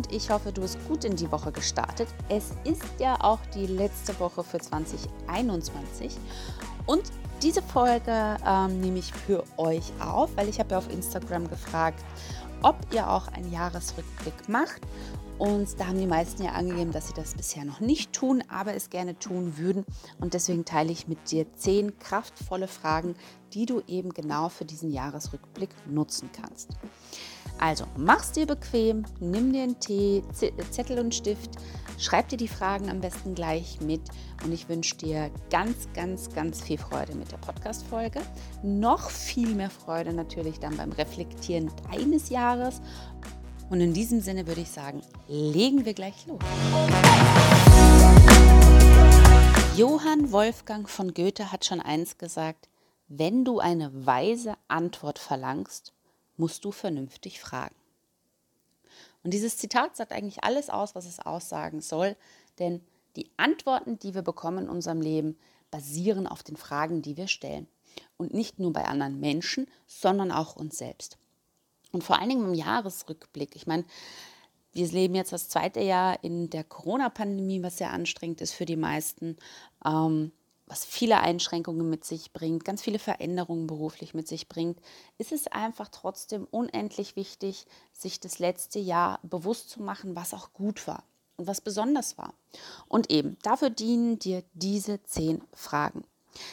und ich hoffe, du bist gut in die Woche gestartet. Es ist ja auch die letzte Woche für 2021 und diese Folge ähm, nehme ich für euch auf, weil ich habe ja auf Instagram gefragt, ob ihr auch einen Jahresrückblick macht. Und da haben die meisten ja angegeben, dass sie das bisher noch nicht tun, aber es gerne tun würden. Und deswegen teile ich mit dir zehn kraftvolle Fragen, die du eben genau für diesen Jahresrückblick nutzen kannst. Also mach's dir bequem, nimm dir einen Tee, Zettel und Stift, schreib dir die Fragen am besten gleich mit und ich wünsche dir ganz, ganz, ganz viel Freude mit der Podcast-Folge. Noch viel mehr Freude natürlich dann beim Reflektieren deines Jahres und in diesem Sinne würde ich sagen, legen wir gleich los. Johann Wolfgang von Goethe hat schon eins gesagt, wenn du eine weise Antwort verlangst, musst du vernünftig fragen. Und dieses Zitat sagt eigentlich alles aus, was es aussagen soll, denn die Antworten, die wir bekommen in unserem Leben, basieren auf den Fragen, die wir stellen. Und nicht nur bei anderen Menschen, sondern auch uns selbst. Und vor allen Dingen im Jahresrückblick. Ich meine, wir leben jetzt das zweite Jahr in der Corona-Pandemie, was sehr anstrengend ist für die meisten, ähm, was viele Einschränkungen mit sich bringt, ganz viele Veränderungen beruflich mit sich bringt, ist es einfach trotzdem unendlich wichtig, sich das letzte Jahr bewusst zu machen, was auch gut war und was besonders war. Und eben, dafür dienen dir diese zehn Fragen.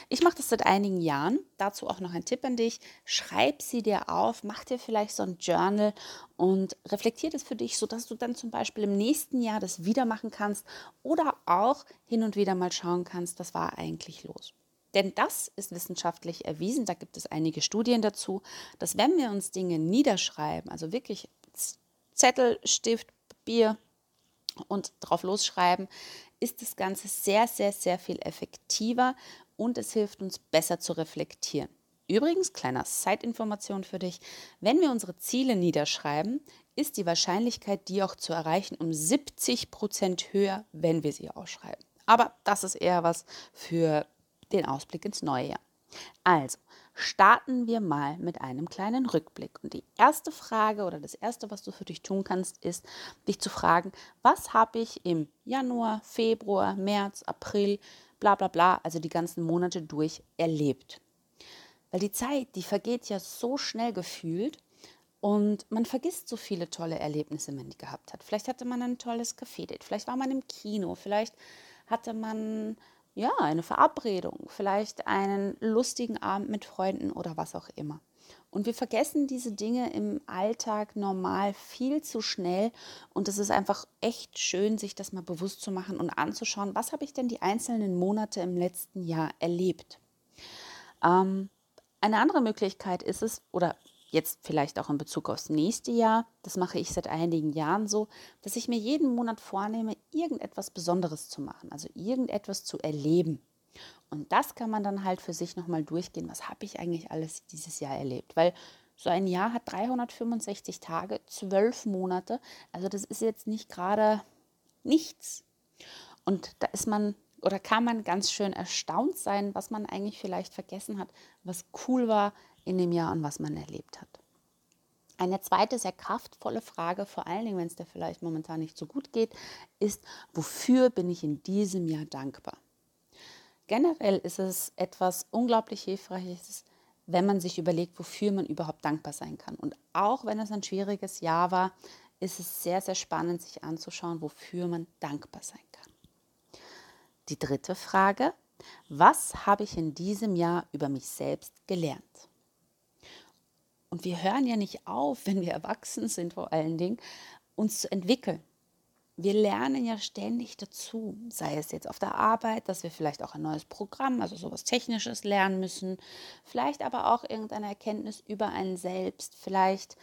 Ich mache das seit einigen Jahren. Dazu auch noch ein Tipp an dich. Schreib sie dir auf, mach dir vielleicht so ein Journal und reflektier das für dich, sodass du dann zum Beispiel im nächsten Jahr das wieder machen kannst oder auch hin und wieder mal schauen kannst, was war eigentlich los. Denn das ist wissenschaftlich erwiesen, da gibt es einige Studien dazu, dass wenn wir uns Dinge niederschreiben, also wirklich Zettel, Stift, Papier und drauf losschreiben, ist das Ganze sehr, sehr, sehr viel effektiver und es hilft uns besser zu reflektieren. Übrigens, kleiner Zeitinformation für dich, wenn wir unsere Ziele niederschreiben, ist die Wahrscheinlichkeit, die auch zu erreichen, um 70 Prozent höher, wenn wir sie ausschreiben. Aber das ist eher was für den Ausblick ins neue Jahr. Also, starten wir mal mit einem kleinen Rückblick. Und die erste Frage oder das erste, was du für dich tun kannst, ist, dich zu fragen, was habe ich im Januar, Februar, März, April bla bla bla, also die ganzen Monate durch erlebt. Weil die Zeit, die vergeht ja so schnell gefühlt und man vergisst so viele tolle Erlebnisse, wenn man die gehabt hat. Vielleicht hatte man ein tolles Café-Date, vielleicht war man im Kino, vielleicht hatte man ja eine Verabredung, vielleicht einen lustigen Abend mit Freunden oder was auch immer. Und wir vergessen diese Dinge im Alltag normal viel zu schnell. Und es ist einfach echt schön, sich das mal bewusst zu machen und anzuschauen, was habe ich denn die einzelnen Monate im letzten Jahr erlebt. Ähm, eine andere Möglichkeit ist es, oder jetzt vielleicht auch in Bezug aufs nächste Jahr, das mache ich seit einigen Jahren so, dass ich mir jeden Monat vornehme, irgendetwas Besonderes zu machen, also irgendetwas zu erleben. Und das kann man dann halt für sich nochmal durchgehen. Was habe ich eigentlich alles dieses Jahr erlebt? Weil so ein Jahr hat 365 Tage, zwölf Monate. Also das ist jetzt nicht gerade nichts. Und da ist man oder kann man ganz schön erstaunt sein, was man eigentlich vielleicht vergessen hat, was cool war in dem Jahr und was man erlebt hat. Eine zweite sehr kraftvolle Frage, vor allen Dingen, wenn es dir vielleicht momentan nicht so gut geht, ist, wofür bin ich in diesem Jahr dankbar? Generell ist es etwas unglaublich Hilfreiches, wenn man sich überlegt, wofür man überhaupt dankbar sein kann. Und auch wenn es ein schwieriges Jahr war, ist es sehr, sehr spannend, sich anzuschauen, wofür man dankbar sein kann. Die dritte Frage, was habe ich in diesem Jahr über mich selbst gelernt? Und wir hören ja nicht auf, wenn wir erwachsen sind vor allen Dingen, uns zu entwickeln wir lernen ja ständig dazu, sei es jetzt auf der Arbeit, dass wir vielleicht auch ein neues Programm, also sowas Technisches lernen müssen, vielleicht aber auch irgendeine Erkenntnis über einen selbst, vielleicht,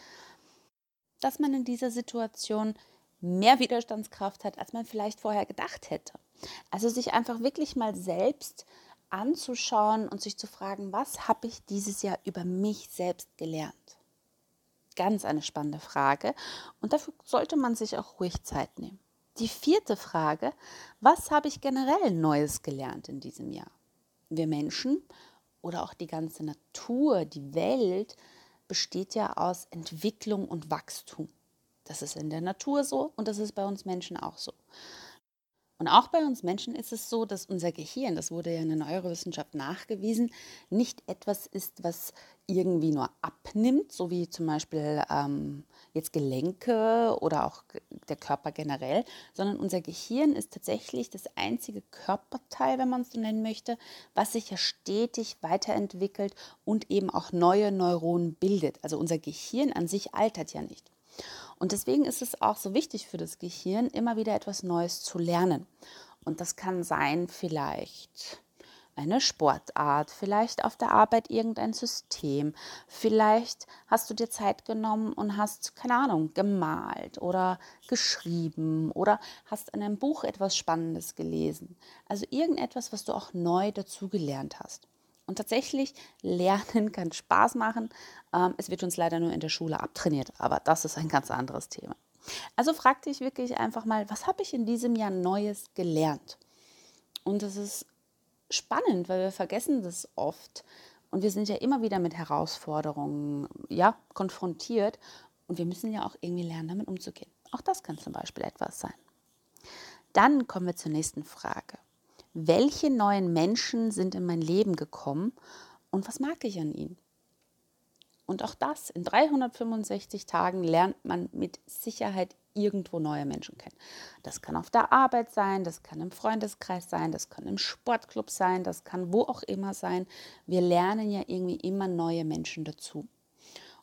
dass man in dieser Situation mehr Widerstandskraft hat, als man vielleicht vorher gedacht hätte. Also sich einfach wirklich mal selbst anzuschauen und sich zu fragen, was habe ich dieses Jahr über mich selbst gelernt? Ganz eine spannende Frage und dafür sollte man sich auch ruhig Zeit nehmen. Die vierte Frage, was habe ich generell Neues gelernt in diesem Jahr? Wir Menschen oder auch die ganze Natur, die Welt besteht ja aus Entwicklung und Wachstum. Das ist in der Natur so und das ist bei uns Menschen auch so. Und auch bei uns Menschen ist es so, dass unser Gehirn, das wurde ja in der Neurowissenschaft nachgewiesen, nicht etwas ist, was irgendwie nur abnimmt, so wie zum Beispiel ähm, jetzt Gelenke oder auch der Körper generell, sondern unser Gehirn ist tatsächlich das einzige Körperteil, wenn man es so nennen möchte, was sich ja stetig weiterentwickelt und eben auch neue Neuronen bildet. Also unser Gehirn an sich altert ja nicht. Und deswegen ist es auch so wichtig für das Gehirn, immer wieder etwas Neues zu lernen. Und das kann sein vielleicht eine Sportart, vielleicht auf der Arbeit irgendein System, vielleicht hast du dir Zeit genommen und hast, keine Ahnung, gemalt oder geschrieben oder hast in einem Buch etwas Spannendes gelesen. Also irgendetwas, was du auch neu dazugelernt hast. Und tatsächlich, Lernen kann Spaß machen. Ähm, es wird uns leider nur in der Schule abtrainiert, aber das ist ein ganz anderes Thema. Also frag dich wirklich einfach mal, was habe ich in diesem Jahr Neues gelernt? Und das ist spannend, weil wir vergessen das oft. Und wir sind ja immer wieder mit Herausforderungen ja, konfrontiert. Und wir müssen ja auch irgendwie lernen, damit umzugehen. Auch das kann zum Beispiel etwas sein. Dann kommen wir zur nächsten Frage welche neuen Menschen sind in mein Leben gekommen und was mag ich an ihnen? Und auch das, in 365 Tagen lernt man mit Sicherheit irgendwo neue Menschen kennen. Das kann auf der Arbeit sein, das kann im Freundeskreis sein, das kann im Sportclub sein, das kann wo auch immer sein. Wir lernen ja irgendwie immer neue Menschen dazu.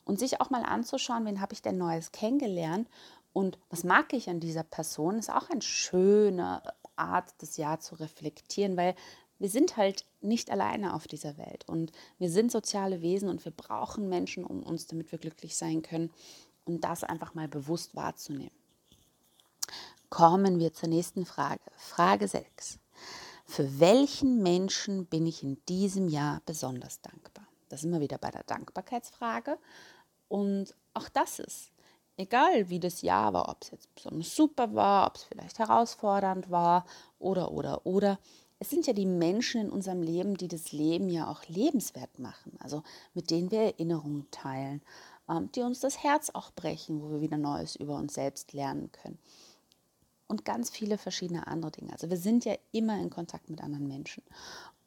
Und sich auch mal anzuschauen, wen habe ich denn Neues kennengelernt und was mag ich an dieser Person, ist auch ein schöner Art, das Jahr zu reflektieren, weil wir sind halt nicht alleine auf dieser Welt und wir sind soziale Wesen und wir brauchen Menschen, um uns, damit wir glücklich sein können und das einfach mal bewusst wahrzunehmen. Kommen wir zur nächsten Frage. Frage 6. Für welchen Menschen bin ich in diesem Jahr besonders dankbar? Das sind wir wieder bei der Dankbarkeitsfrage. Und auch das ist egal wie das Jahr war, ob es jetzt besonders super war, ob es vielleicht herausfordernd war oder, oder, oder. Es sind ja die Menschen in unserem Leben, die das Leben ja auch lebenswert machen, also mit denen wir Erinnerungen teilen, ähm, die uns das Herz auch brechen, wo wir wieder Neues über uns selbst lernen können und ganz viele verschiedene andere Dinge. Also wir sind ja immer in Kontakt mit anderen Menschen.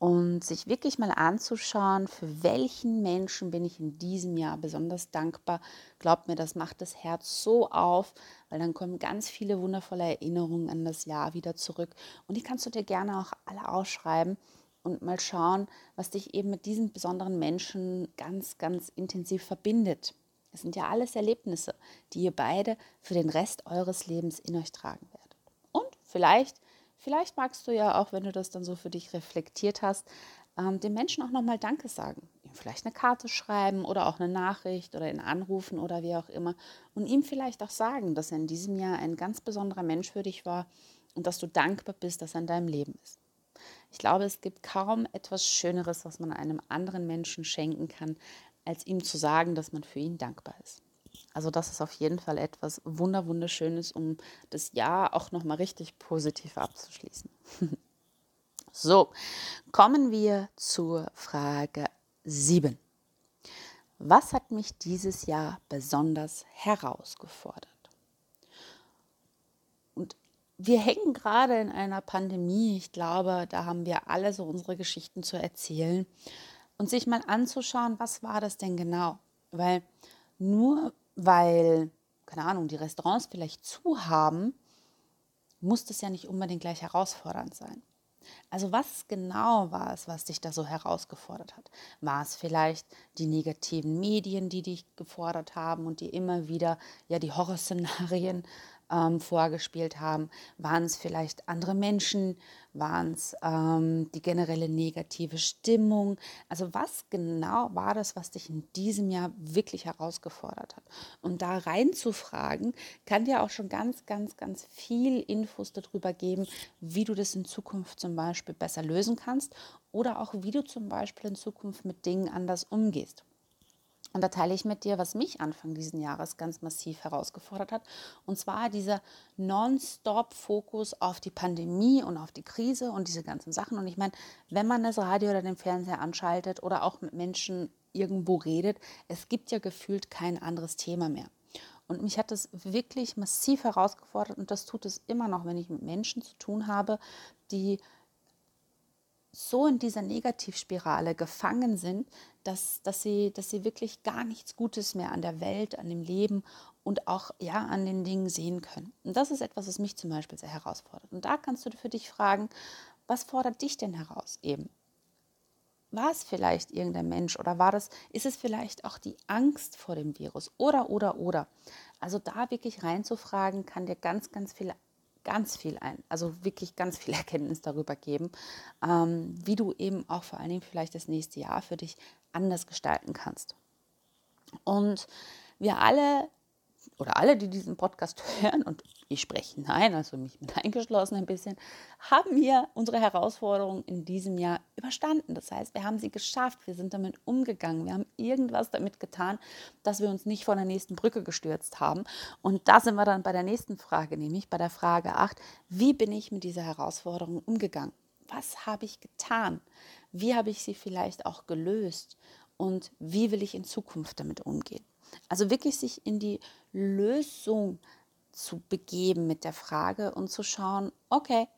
Und sich wirklich mal anzuschauen, für welchen Menschen bin ich in diesem Jahr besonders dankbar, glaubt mir, das macht das Herz so auf, weil dann kommen ganz viele wundervolle Erinnerungen an das Jahr wieder zurück. Und die kannst du dir gerne auch alle ausschreiben und mal schauen, was dich eben mit diesen besonderen Menschen ganz, ganz intensiv verbindet. Es sind ja alles Erlebnisse, die ihr beide für den Rest eures Lebens in euch tragen werdet. Vielleicht, vielleicht magst du ja auch, wenn du das dann so für dich reflektiert hast, ähm, den Menschen auch nochmal Danke sagen. Ihm vielleicht eine Karte schreiben oder auch eine Nachricht oder ihn anrufen oder wie auch immer. Und ihm vielleicht auch sagen, dass er in diesem Jahr ein ganz besonderer Mensch für dich war und dass du dankbar bist, dass er in deinem Leben ist. Ich glaube, es gibt kaum etwas Schöneres, was man einem anderen Menschen schenken kann, als ihm zu sagen, dass man für ihn dankbar ist. Also das ist auf jeden Fall etwas wunder wunderschönes, um das Jahr auch noch mal richtig positiv abzuschließen. so, kommen wir zur Frage 7. Was hat mich dieses Jahr besonders herausgefordert? Und wir hängen gerade in einer Pandemie. Ich glaube, da haben wir alle so unsere Geschichten zu erzählen und sich mal anzuschauen, was war das denn genau? Weil nur weil, keine Ahnung, die Restaurants vielleicht zu haben, muss das ja nicht unbedingt gleich herausfordernd sein. Also was genau war es, was dich da so herausgefordert hat? War es vielleicht die negativen Medien, die dich gefordert haben und die immer wieder ja die Horrorszenarien ähm, vorgespielt haben? Waren es vielleicht andere Menschen? Waren es ähm, die generelle negative Stimmung? Also was genau war das, was dich in diesem Jahr wirklich herausgefordert hat? Und da reinzufragen, kann dir auch schon ganz, ganz, ganz viel Infos darüber geben, wie du das in Zukunft zum Beispiel besser lösen kannst oder auch wie du zum Beispiel in Zukunft mit Dingen anders umgehst. Und da teile ich mit dir, was mich Anfang dieses Jahres ganz massiv herausgefordert hat. Und zwar dieser Non-Stop-Fokus auf die Pandemie und auf die Krise und diese ganzen Sachen. Und ich meine, wenn man das Radio oder den Fernseher anschaltet oder auch mit Menschen irgendwo redet, es gibt ja gefühlt kein anderes Thema mehr. Und mich hat das wirklich massiv herausgefordert und das tut es immer noch, wenn ich mit Menschen zu tun habe, die so in dieser Negativspirale gefangen sind, dass, dass, sie, dass sie wirklich gar nichts Gutes mehr an der Welt, an dem Leben und auch ja, an den Dingen sehen können. Und das ist etwas, was mich zum Beispiel sehr herausfordert. Und da kannst du für dich fragen, was fordert dich denn heraus eben? War es vielleicht irgendein Mensch oder war das, ist es vielleicht auch die Angst vor dem Virus oder, oder, oder? Also da wirklich reinzufragen, kann dir ganz, ganz viel ganz viel ein, also wirklich ganz viel Erkenntnis darüber geben, ähm, wie du eben auch vor allen Dingen vielleicht das nächste Jahr für dich anders gestalten kannst. Und wir alle oder alle, die diesen Podcast hören, und ich spreche hinein, also mich mit eingeschlossen ein bisschen, haben wir unsere Herausforderungen in diesem Jahr überstanden. Das heißt, wir haben sie geschafft, wir sind damit umgegangen, wir haben irgendwas damit getan, dass wir uns nicht vor der nächsten Brücke gestürzt haben. Und da sind wir dann bei der nächsten Frage, nämlich bei der Frage 8, wie bin ich mit dieser Herausforderung umgegangen? Was habe ich getan? Wie habe ich sie vielleicht auch gelöst? Und wie will ich in Zukunft damit umgehen? Also wirklich sich in die Lösung zu begeben mit der Frage und zu schauen, okay,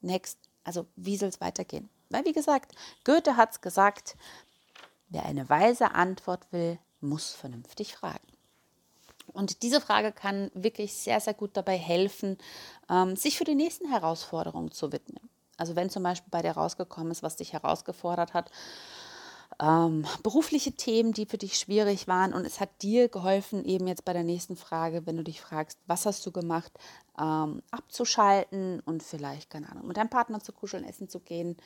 next, also wie soll es weitergehen? Weil wie gesagt, Goethe hat es gesagt, wer eine weise Antwort will, muss vernünftig fragen. Und diese Frage kann wirklich sehr, sehr gut dabei helfen, ähm, sich für die nächsten Herausforderungen zu widmen. Also wenn zum Beispiel bei dir rausgekommen ist, was dich herausgefordert hat, ähm, berufliche Themen, die für dich schwierig waren. Und es hat dir geholfen, eben jetzt bei der nächsten Frage, wenn du dich fragst, was hast du gemacht, ähm, abzuschalten und vielleicht, keine Ahnung, mit deinem Partner zu kuscheln, essen zu gehen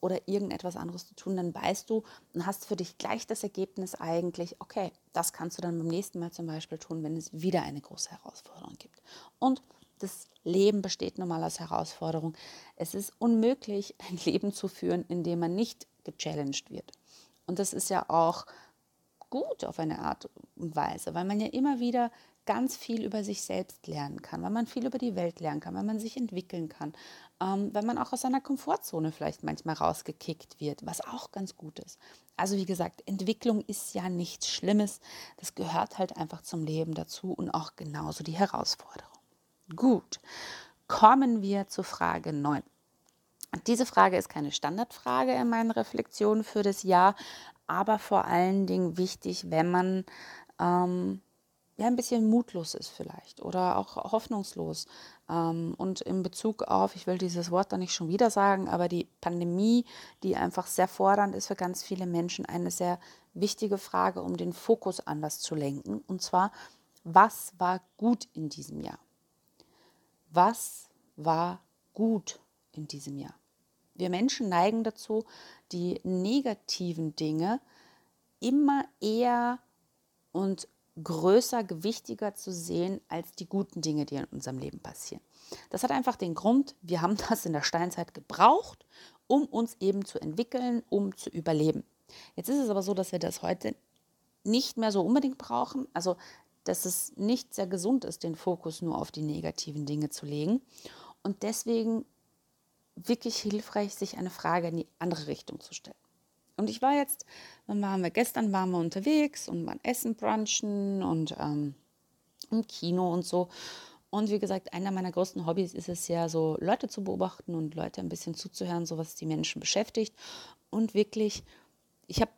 oder irgendetwas anderes zu tun, dann weißt du und hast für dich gleich das Ergebnis eigentlich, okay, das kannst du dann beim nächsten Mal zum Beispiel tun, wenn es wieder eine große Herausforderung gibt. Und das Leben besteht nun mal aus Herausforderungen. Es ist unmöglich, ein Leben zu führen, in dem man nicht gechallenged wird. Und das ist ja auch gut auf eine Art und Weise, weil man ja immer wieder ganz viel über sich selbst lernen kann, weil man viel über die Welt lernen kann, weil man sich entwickeln kann, ähm, weil man auch aus seiner Komfortzone vielleicht manchmal rausgekickt wird, was auch ganz gut ist. Also wie gesagt, Entwicklung ist ja nichts Schlimmes, das gehört halt einfach zum Leben dazu und auch genauso die Herausforderung. Gut, kommen wir zu Frage 9. Diese Frage ist keine Standardfrage in meinen Reflexionen für das Jahr, aber vor allen Dingen wichtig, wenn man ähm, ja ein bisschen mutlos ist vielleicht oder auch hoffnungslos. Ähm, und in Bezug auf, ich will dieses Wort da nicht schon wieder sagen, aber die Pandemie, die einfach sehr fordernd ist für ganz viele Menschen, eine sehr wichtige Frage, um den Fokus anders zu lenken. Und zwar, was war gut in diesem Jahr? Was war gut in diesem Jahr? Wir Menschen neigen dazu, die negativen Dinge immer eher und größer, gewichtiger zu sehen als die guten Dinge, die in unserem Leben passieren. Das hat einfach den Grund, wir haben das in der Steinzeit gebraucht, um uns eben zu entwickeln, um zu überleben. Jetzt ist es aber so, dass wir das heute nicht mehr so unbedingt brauchen. Also, dass es nicht sehr gesund ist, den Fokus nur auf die negativen Dinge zu legen. Und deswegen wirklich hilfreich, sich eine Frage in die andere Richtung zu stellen. Und ich war jetzt, dann waren wir gestern waren wir unterwegs und waren essen, brunchen und ähm, im Kino und so. Und wie gesagt, einer meiner größten Hobbys ist es ja, so Leute zu beobachten und Leute ein bisschen zuzuhören, so was die Menschen beschäftigt. Und wirklich, ich habe,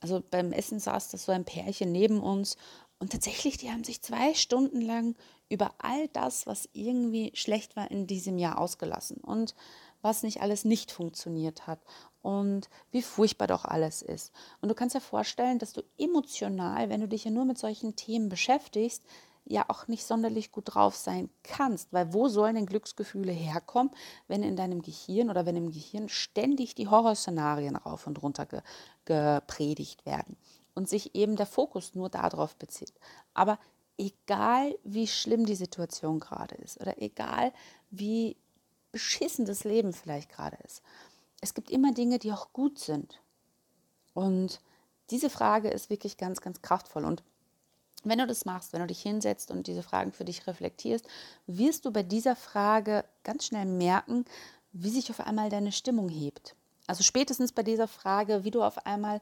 also beim Essen saß das so ein Pärchen neben uns und tatsächlich, die haben sich zwei Stunden lang über all das, was irgendwie schlecht war in diesem Jahr ausgelassen. Und was nicht alles nicht funktioniert hat. Und wie furchtbar doch alles ist. Und du kannst dir vorstellen, dass du emotional, wenn du dich ja nur mit solchen Themen beschäftigst, ja auch nicht sonderlich gut drauf sein kannst, weil wo sollen denn Glücksgefühle herkommen, wenn in deinem Gehirn oder wenn im Gehirn ständig die Horrorszenarien rauf und runter ge gepredigt werden und sich eben der Fokus nur darauf bezieht. Aber egal wie schlimm die Situation gerade ist oder egal wie beschissen das Leben vielleicht gerade ist, es gibt immer Dinge, die auch gut sind. Und diese Frage ist wirklich ganz, ganz kraftvoll. Und wenn du das machst, wenn du dich hinsetzt und diese Fragen für dich reflektierst, wirst du bei dieser Frage ganz schnell merken, wie sich auf einmal deine Stimmung hebt. Also spätestens bei dieser Frage, wie du auf einmal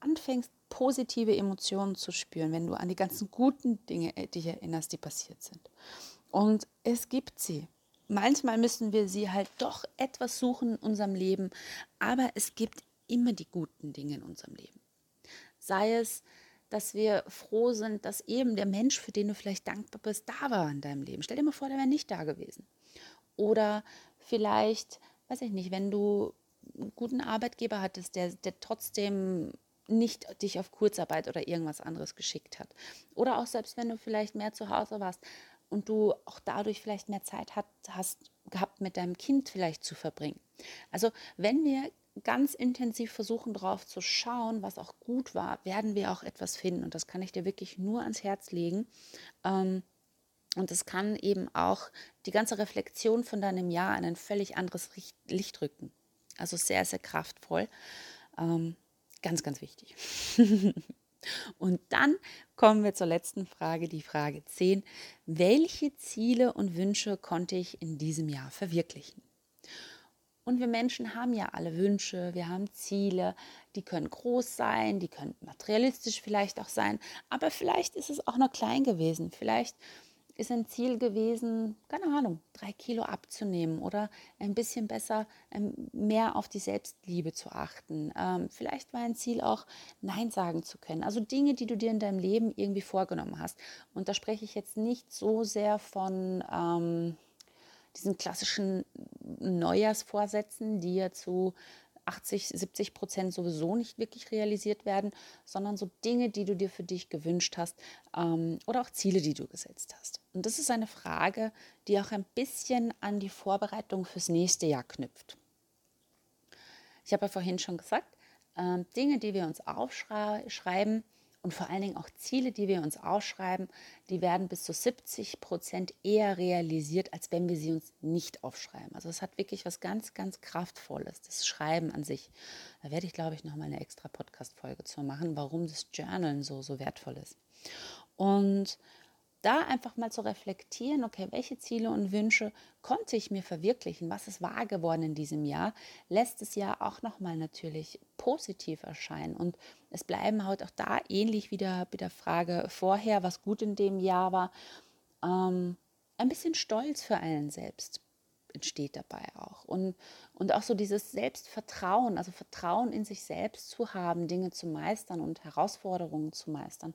anfängst, positive Emotionen zu spüren, wenn du an die ganzen guten Dinge äh, dich erinnerst, die passiert sind. Und es gibt sie. Manchmal müssen wir sie halt doch etwas suchen in unserem Leben, aber es gibt immer die guten Dinge in unserem Leben. Sei es, dass wir froh sind, dass eben der Mensch, für den du vielleicht dankbar bist, da war in deinem Leben. Stell dir mal vor, der wäre nicht da gewesen. Oder vielleicht, weiß ich nicht, wenn du einen guten Arbeitgeber hattest, der, der trotzdem nicht dich auf Kurzarbeit oder irgendwas anderes geschickt hat. Oder auch selbst wenn du vielleicht mehr zu Hause warst und du auch dadurch vielleicht mehr Zeit hat, hast gehabt, mit deinem Kind vielleicht zu verbringen. Also wenn wir ganz intensiv versuchen drauf zu schauen, was auch gut war, werden wir auch etwas finden. Und das kann ich dir wirklich nur ans Herz legen. Ähm, und es kann eben auch die ganze Reflexion von deinem Jahr in ein völlig anderes Licht rücken. Also sehr, sehr kraftvoll. Ähm, ganz, ganz wichtig. und dann kommen wir zur letzten Frage, die Frage 10. Welche Ziele und Wünsche konnte ich in diesem Jahr verwirklichen? Und wir Menschen haben ja alle Wünsche, wir haben Ziele, die können groß sein, die können materialistisch vielleicht auch sein, aber vielleicht ist es auch nur klein gewesen. Vielleicht ist ein Ziel gewesen, keine Ahnung, drei Kilo abzunehmen oder ein bisschen besser, ähm, mehr auf die Selbstliebe zu achten. Ähm, vielleicht war ein Ziel auch, Nein sagen zu können. Also Dinge, die du dir in deinem Leben irgendwie vorgenommen hast. Und da spreche ich jetzt nicht so sehr von ähm, diesen klassischen Neujahrsvorsätzen, die ja zu 80, 70 Prozent sowieso nicht wirklich realisiert werden, sondern so Dinge, die du dir für dich gewünscht hast ähm, oder auch Ziele, die du gesetzt hast. Und das ist eine Frage, die auch ein bisschen an die Vorbereitung fürs nächste Jahr knüpft. Ich habe ja vorhin schon gesagt, äh, Dinge, die wir uns aufschreiben, und vor allen Dingen auch Ziele, die wir uns ausschreiben, die werden bis zu 70 Prozent eher realisiert, als wenn wir sie uns nicht aufschreiben. Also es hat wirklich was ganz, ganz Kraftvolles, das Schreiben an sich. Da werde ich, glaube ich, nochmal eine extra Podcast-Folge zu machen, warum das Journalen so, so wertvoll ist. Und da einfach mal zu reflektieren, okay, welche Ziele und Wünsche konnte ich mir verwirklichen, was ist wahr geworden in diesem Jahr, lässt das Jahr auch nochmal natürlich positiv erscheinen. Und es bleiben halt auch da ähnlich wie der, wie der Frage vorher, was gut in dem Jahr war, ähm, ein bisschen Stolz für einen selbst entsteht dabei auch. Und, und auch so dieses Selbstvertrauen, also Vertrauen in sich selbst zu haben, Dinge zu meistern und Herausforderungen zu meistern,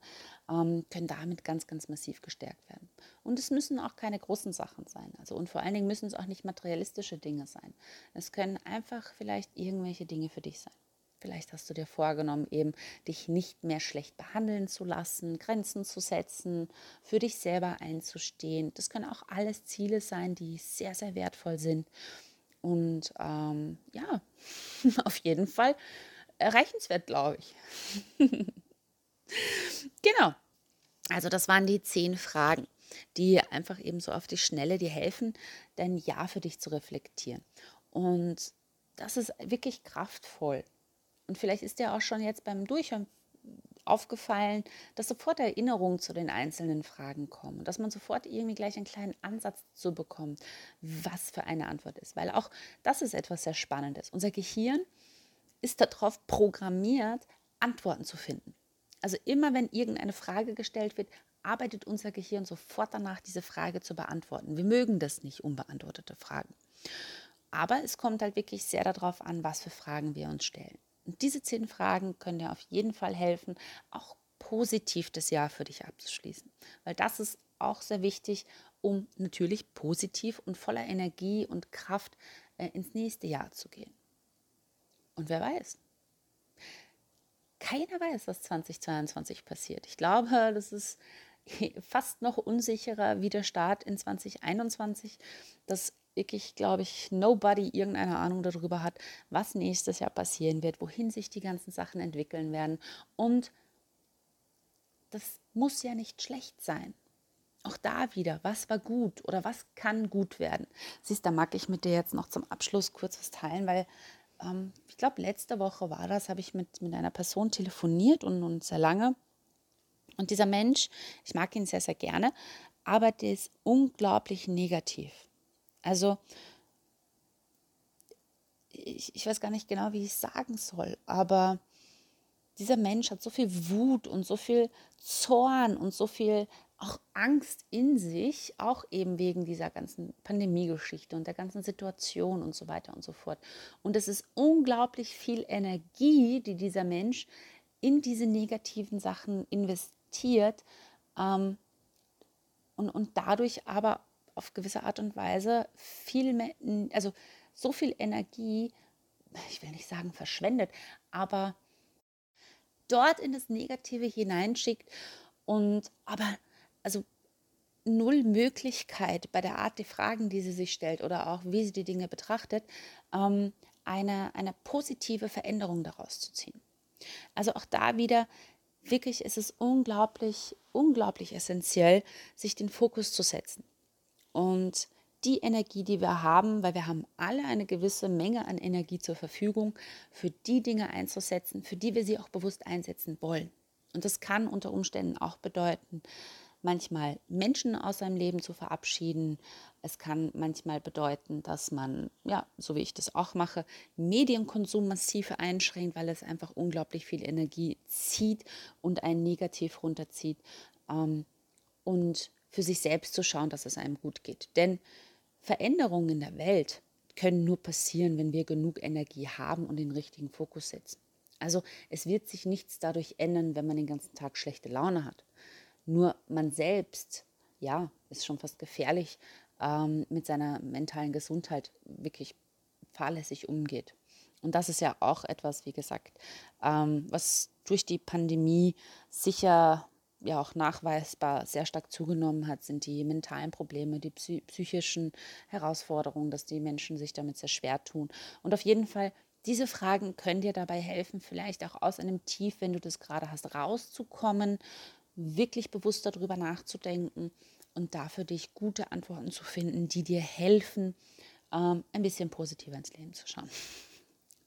ähm, können damit ganz, ganz massiv gestärkt werden. Und es müssen auch keine großen Sachen sein. Also und vor allen Dingen müssen es auch nicht materialistische Dinge sein. Es können einfach vielleicht irgendwelche Dinge für dich sein. Vielleicht hast du dir vorgenommen, eben dich nicht mehr schlecht behandeln zu lassen, Grenzen zu setzen, für dich selber einzustehen. Das können auch alles Ziele sein, die sehr, sehr wertvoll sind. Und ähm, ja, auf jeden Fall erreichenswert, glaube ich. genau. Also das waren die zehn Fragen, die einfach eben so auf die Schnelle dir helfen, dein Ja für dich zu reflektieren. Und das ist wirklich kraftvoll. Und vielleicht ist dir auch schon jetzt beim Durchhören aufgefallen, dass sofort Erinnerungen zu den einzelnen Fragen kommen und dass man sofort irgendwie gleich einen kleinen Ansatz zu bekommt, was für eine Antwort ist. Weil auch das ist etwas sehr Spannendes. Unser Gehirn ist darauf programmiert, Antworten zu finden. Also immer wenn irgendeine Frage gestellt wird, arbeitet unser Gehirn sofort danach, diese Frage zu beantworten. Wir mögen das nicht, unbeantwortete Fragen. Aber es kommt halt wirklich sehr darauf an, was für Fragen wir uns stellen. Und diese zehn Fragen können dir auf jeden Fall helfen, auch positiv das Jahr für dich abzuschließen. Weil das ist auch sehr wichtig, um natürlich positiv und voller Energie und Kraft äh, ins nächste Jahr zu gehen. Und wer weiß, keiner weiß, was 2022 passiert. Ich glaube, das ist fast noch unsicherer wie der Start in 2021. Das wirklich, glaube ich, nobody irgendeine Ahnung darüber hat, was nächstes Jahr passieren wird, wohin sich die ganzen Sachen entwickeln werden. Und das muss ja nicht schlecht sein. Auch da wieder, was war gut oder was kann gut werden? Siehst, da mag ich mit dir jetzt noch zum Abschluss kurz was teilen, weil ähm, ich glaube, letzte Woche war das, habe ich mit, mit einer Person telefoniert und, und sehr lange. Und dieser Mensch, ich mag ihn sehr, sehr gerne, aber der ist unglaublich negativ. Also ich, ich weiß gar nicht genau, wie ich sagen soll, aber dieser Mensch hat so viel Wut und so viel Zorn und so viel auch Angst in sich, auch eben wegen dieser ganzen Pandemiegeschichte und der ganzen Situation und so weiter und so fort. Und es ist unglaublich viel Energie, die dieser Mensch in diese negativen Sachen investiert ähm, und, und dadurch aber auf gewisse Art und Weise viel mehr, also so viel Energie, ich will nicht sagen verschwendet, aber dort in das Negative hineinschickt und aber also null Möglichkeit bei der Art der Fragen, die sie sich stellt oder auch wie sie die Dinge betrachtet, ähm, eine, eine positive Veränderung daraus zu ziehen. Also auch da wieder, wirklich ist es unglaublich, unglaublich essentiell, sich den Fokus zu setzen. Und die Energie, die wir haben, weil wir haben alle eine gewisse Menge an Energie zur Verfügung, für die Dinge einzusetzen, für die wir sie auch bewusst einsetzen wollen. Und das kann unter Umständen auch bedeuten, manchmal Menschen aus seinem Leben zu verabschieden. Es kann manchmal bedeuten, dass man, ja, so wie ich das auch mache, Medienkonsum massiv einschränkt, weil es einfach unglaublich viel Energie zieht und einen negativ runterzieht. Ähm, und für sich selbst zu schauen, dass es einem gut geht. Denn Veränderungen in der Welt können nur passieren, wenn wir genug Energie haben und den richtigen Fokus setzen. Also es wird sich nichts dadurch ändern, wenn man den ganzen Tag schlechte Laune hat. Nur man selbst, ja, ist schon fast gefährlich, ähm, mit seiner mentalen Gesundheit wirklich fahrlässig umgeht. Und das ist ja auch etwas, wie gesagt, ähm, was durch die Pandemie sicher ja auch nachweisbar sehr stark zugenommen hat, sind die mentalen Probleme, die psychischen Herausforderungen, dass die Menschen sich damit sehr schwer tun. Und auf jeden Fall, diese Fragen können dir dabei helfen, vielleicht auch aus einem Tief, wenn du das gerade hast, rauszukommen wirklich bewusst darüber nachzudenken und dafür dich gute Antworten zu finden, die dir helfen, ähm, ein bisschen positiver ins Leben zu schauen.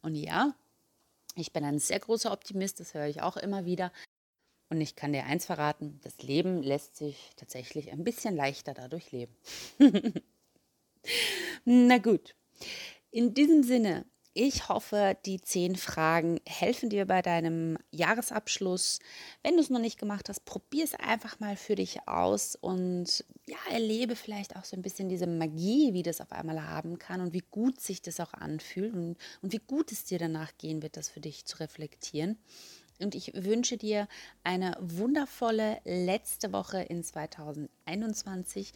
Und ja, ich bin ein sehr großer Optimist, das höre ich auch immer wieder. Und ich kann dir eins verraten, das Leben lässt sich tatsächlich ein bisschen leichter dadurch leben. Na gut, in diesem Sinne ich hoffe, die zehn Fragen helfen dir bei deinem Jahresabschluss. Wenn du es noch nicht gemacht hast, probier es einfach mal für dich aus und ja, erlebe vielleicht auch so ein bisschen diese Magie, wie das auf einmal haben kann und wie gut sich das auch anfühlt und, und wie gut es dir danach gehen wird, das für dich zu reflektieren. Und ich wünsche dir eine wundervolle letzte Woche in 2021.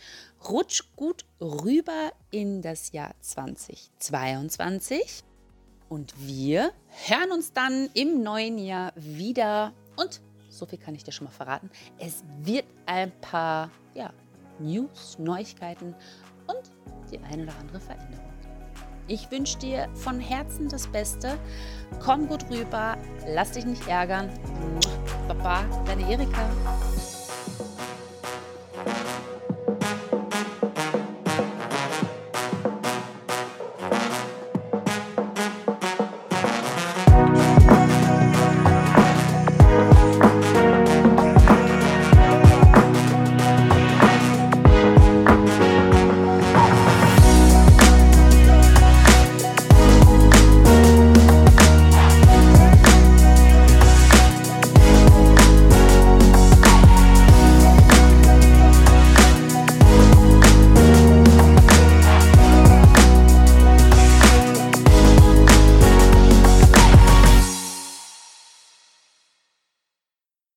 Rutsch gut rüber in das Jahr 2022. Und wir hören uns dann im neuen Jahr wieder. Und so viel kann ich dir schon mal verraten. Es wird ein paar ja, News, Neuigkeiten und die eine oder andere Veränderung. Ich wünsche dir von Herzen das Beste. Komm gut rüber, lass dich nicht ärgern. Baba, deine Erika.